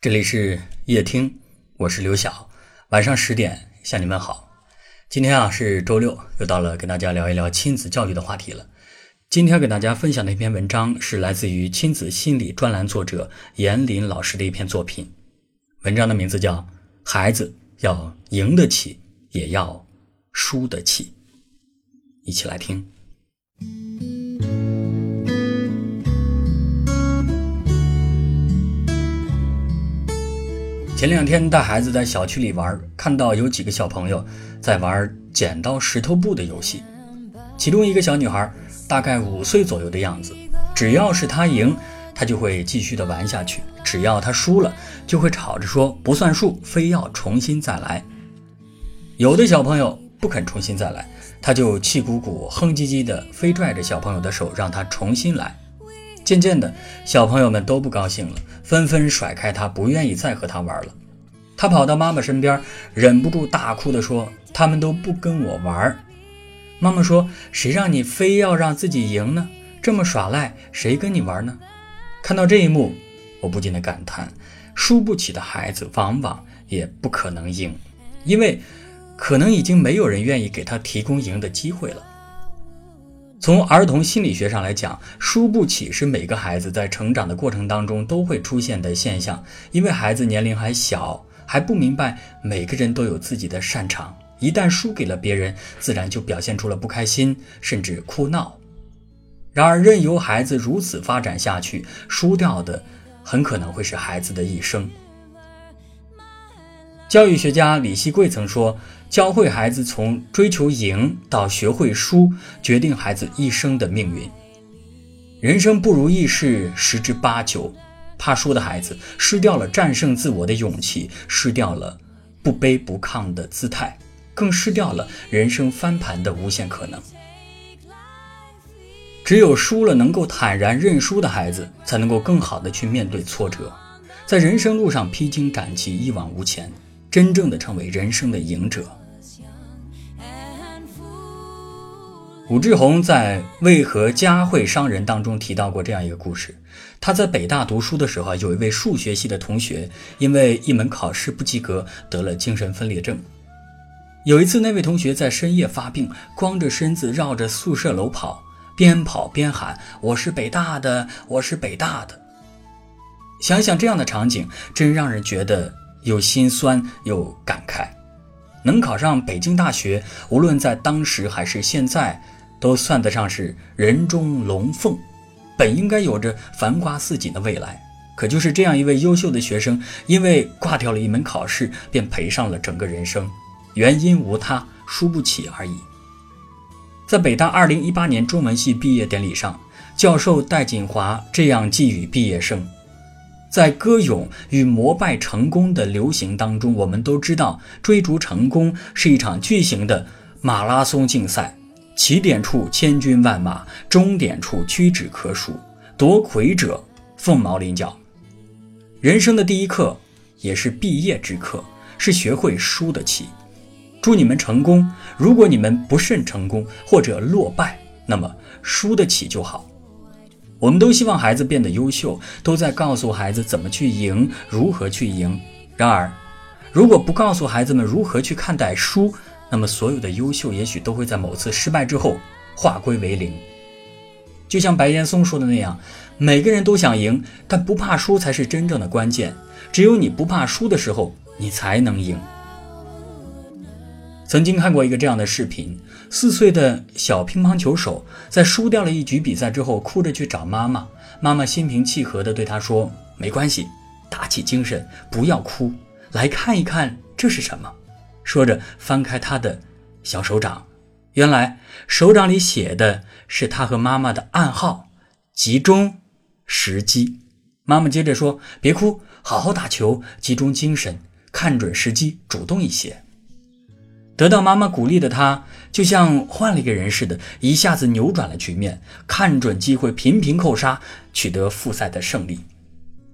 这里是夜听，我是刘晓，晚上十点向你们好。今天啊是周六，又到了跟大家聊一聊亲子教育的话题了。今天给大家分享的一篇文章是来自于亲子心理专栏作者严林老师的一篇作品，文章的名字叫《孩子要赢得起，也要输得起》，一起来听。前两天带孩子在小区里玩，看到有几个小朋友在玩剪刀石头布的游戏。其中一个小女孩大概五岁左右的样子，只要是她赢，她就会继续的玩下去；只要她输了，就会吵着说不算数，非要重新再来。有的小朋友不肯重新再来，他就气鼓鼓、哼唧唧的，非拽着小朋友的手让他重新来。渐渐的，小朋友们都不高兴了，纷纷甩开他，不愿意再和他玩了。他跑到妈妈身边，忍不住大哭地说：“他们都不跟我玩。”妈妈说：“谁让你非要让自己赢呢？这么耍赖，谁跟你玩呢？”看到这一幕，我不禁的感叹：输不起的孩子，往往也不可能赢，因为可能已经没有人愿意给他提供赢的机会了。从儿童心理学上来讲，输不起是每个孩子在成长的过程当中都会出现的现象。因为孩子年龄还小，还不明白每个人都有自己的擅长，一旦输给了别人，自然就表现出了不开心，甚至哭闹。然而，任由孩子如此发展下去，输掉的很可能会是孩子的一生。教育学家李希贵曾说：“教会孩子从追求赢到学会输，决定孩子一生的命运。人生不如意事十之八九，怕输的孩子失掉了战胜自我的勇气，失掉了不卑不亢的姿态，更失掉了人生翻盘的无限可能。只有输了能够坦然认输的孩子，才能够更好的去面对挫折，在人生路上披荆斩棘，一往无前。”真正的成为人生的赢者。武志红在《为何家会伤人》当中提到过这样一个故事：他在北大读书的时候，有一位数学系的同学因为一门考试不及格，得了精神分裂症。有一次，那位同学在深夜发病，光着身子绕着宿舍楼跑，边跑边喊：“我是北大的，我是北大的。”想想这样的场景，真让人觉得。又心酸又感慨，能考上北京大学，无论在当时还是现在，都算得上是人中龙凤，本应该有着繁花似锦的未来。可就是这样一位优秀的学生，因为挂掉了一门考试，便赔上了整个人生。原因无他，输不起而已。在北大2018年中文系毕业典礼上，教授戴锦华这样寄语毕业生。在歌咏与膜拜成功的流行当中，我们都知道，追逐成功是一场巨型的马拉松竞赛，起点处千军万马，终点处屈指可数，夺魁者凤毛麟角。人生的第一课，也是毕业之课，是学会输得起。祝你们成功！如果你们不慎成功或者落败，那么输得起就好。我们都希望孩子变得优秀，都在告诉孩子怎么去赢，如何去赢。然而，如果不告诉孩子们如何去看待输，那么所有的优秀也许都会在某次失败之后化归为零。就像白岩松说的那样，每个人都想赢，但不怕输才是真正的关键。只有你不怕输的时候，你才能赢。曾经看过一个这样的视频：四岁的小乒乓球手在输掉了一局比赛之后，哭着去找妈妈。妈妈心平气和地对他说：“没关系，打起精神，不要哭，来看一看这是什么。”说着翻开他的小手掌，原来手掌里写的是他和妈妈的暗号：“集中时机。”妈妈接着说：“别哭，好好打球，集中精神，看准时机，主动一些。”得到妈妈鼓励的他，就像换了一个人似的，一下子扭转了局面，看准机会，频频扣杀，取得复赛的胜利。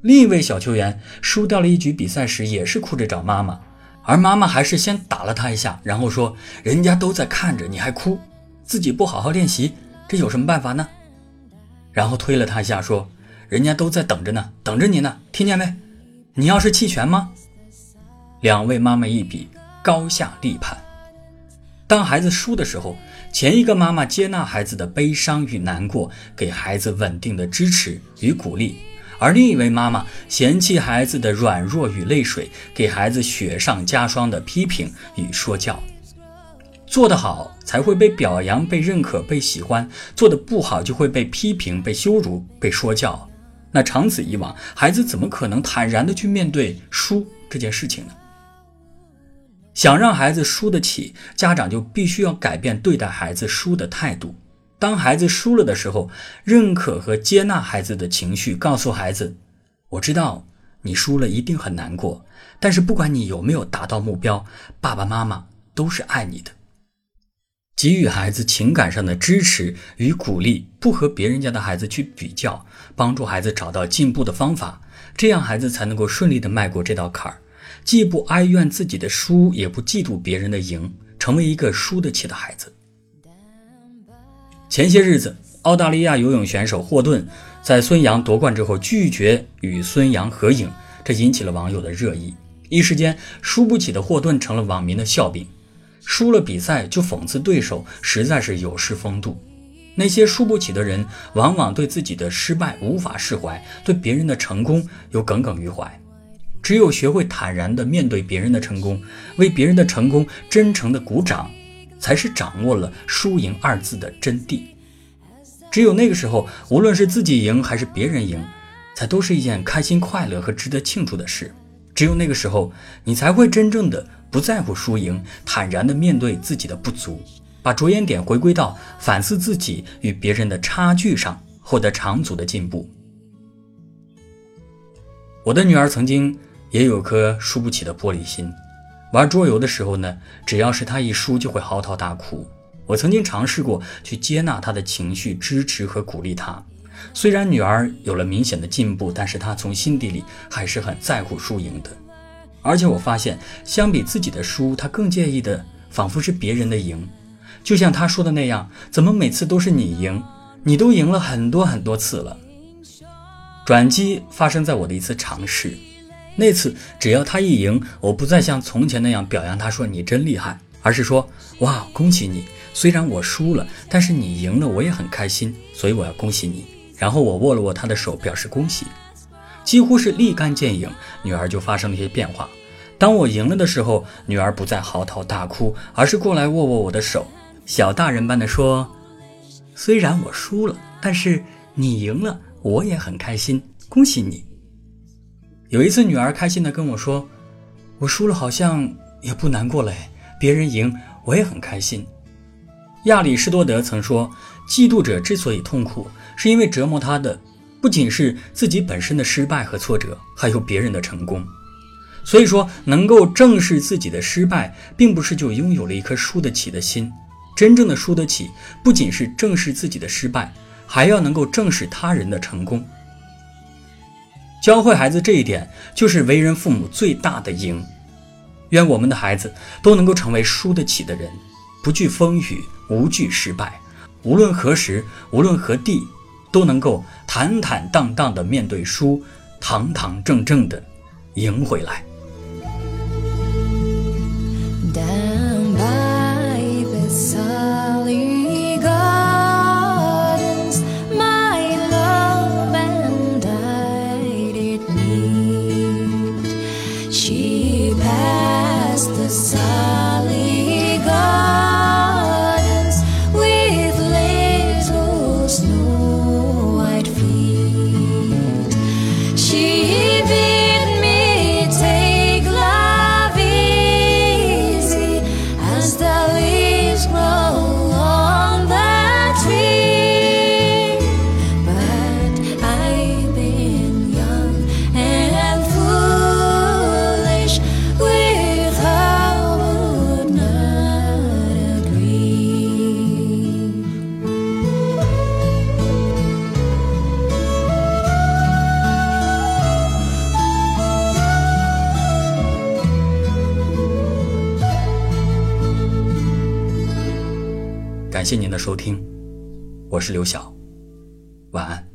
另一位小球员输掉了一局比赛时，也是哭着找妈妈，而妈妈还是先打了他一下，然后说：“人家都在看着，你还哭，自己不好好练习，这有什么办法呢？”然后推了他一下，说：“人家都在等着呢，等着你呢，听见没？你要是弃权吗？两位妈妈一比，高下立判。当孩子输的时候，前一个妈妈接纳孩子的悲伤与难过，给孩子稳定的支持与鼓励；而另一位妈妈嫌弃孩子的软弱与泪水，给孩子雪上加霜的批评与说教。做得好才会被表扬、被认可、被喜欢；做得不好就会被批评、被羞辱、被说教。那长此以往，孩子怎么可能坦然的去面对输这件事情呢？想让孩子输得起，家长就必须要改变对待孩子输的态度。当孩子输了的时候，认可和接纳孩子的情绪，告诉孩子：“我知道你输了一定很难过，但是不管你有没有达到目标，爸爸妈妈都是爱你的。”给予孩子情感上的支持与鼓励，不和别人家的孩子去比较，帮助孩子找到进步的方法，这样孩子才能够顺利的迈过这道坎儿，既不哀怨自己的输，也不嫉妒别人的赢，成为一个输得起的孩子。前些日子，澳大利亚游泳选手霍顿在孙杨夺冠之后拒绝与孙杨合影，这引起了网友的热议，一时间输不起的霍顿成了网民的笑柄。输了比赛就讽刺对手，实在是有失风度。那些输不起的人，往往对自己的失败无法释怀，对别人的成功又耿耿于怀。只有学会坦然地面对别人的成功，为别人的成功真诚地鼓掌，才是掌握了输赢二字的真谛。只有那个时候，无论是自己赢还是别人赢，才都是一件开心、快乐和值得庆祝的事。只有那个时候，你才会真正的不在乎输赢，坦然的面对自己的不足，把着眼点回归到反思自己与别人的差距上，获得长足的进步。我的女儿曾经也有颗输不起的玻璃心，玩桌游的时候呢，只要是她一输就会嚎啕大哭。我曾经尝试过去接纳她的情绪，支持和鼓励她。虽然女儿有了明显的进步，但是她从心底里还是很在乎输赢的。而且我发现，相比自己的输，她更介意的仿佛是别人的赢。就像她说的那样：“怎么每次都是你赢？你都赢了很多很多次了。”转机发生在我的一次尝试。那次只要她一赢，我不再像从前那样表扬她说“你真厉害”，而是说：“哇，恭喜你！虽然我输了，但是你赢了，我也很开心，所以我要恭喜你。”然后我握了握她的手，表示恭喜，几乎是立竿见影，女儿就发生了一些变化。当我赢了的时候，女儿不再嚎啕大哭，而是过来握握我的手，小大人般的说：“虽然我输了，但是你赢了，我也很开心，恭喜你。”有一次，女儿开心的跟我说：“我输了好像也不难过了，别人赢我也很开心。”亚里士多德曾说：“嫉妒者之所以痛苦。”是因为折磨他的不仅是自己本身的失败和挫折，还有别人的成功。所以说，能够正视自己的失败，并不是就拥有了一颗输得起的心。真正的输得起，不仅是正视自己的失败，还要能够正视他人的成功。教会孩子这一点，就是为人父母最大的赢。愿我们的孩子都能够成为输得起的人，不惧风雨，无惧失败，无论何时，无论何地。都能够坦坦荡荡地面对输，堂堂正正地赢回来。感谢您的收听，我是刘晓，晚安。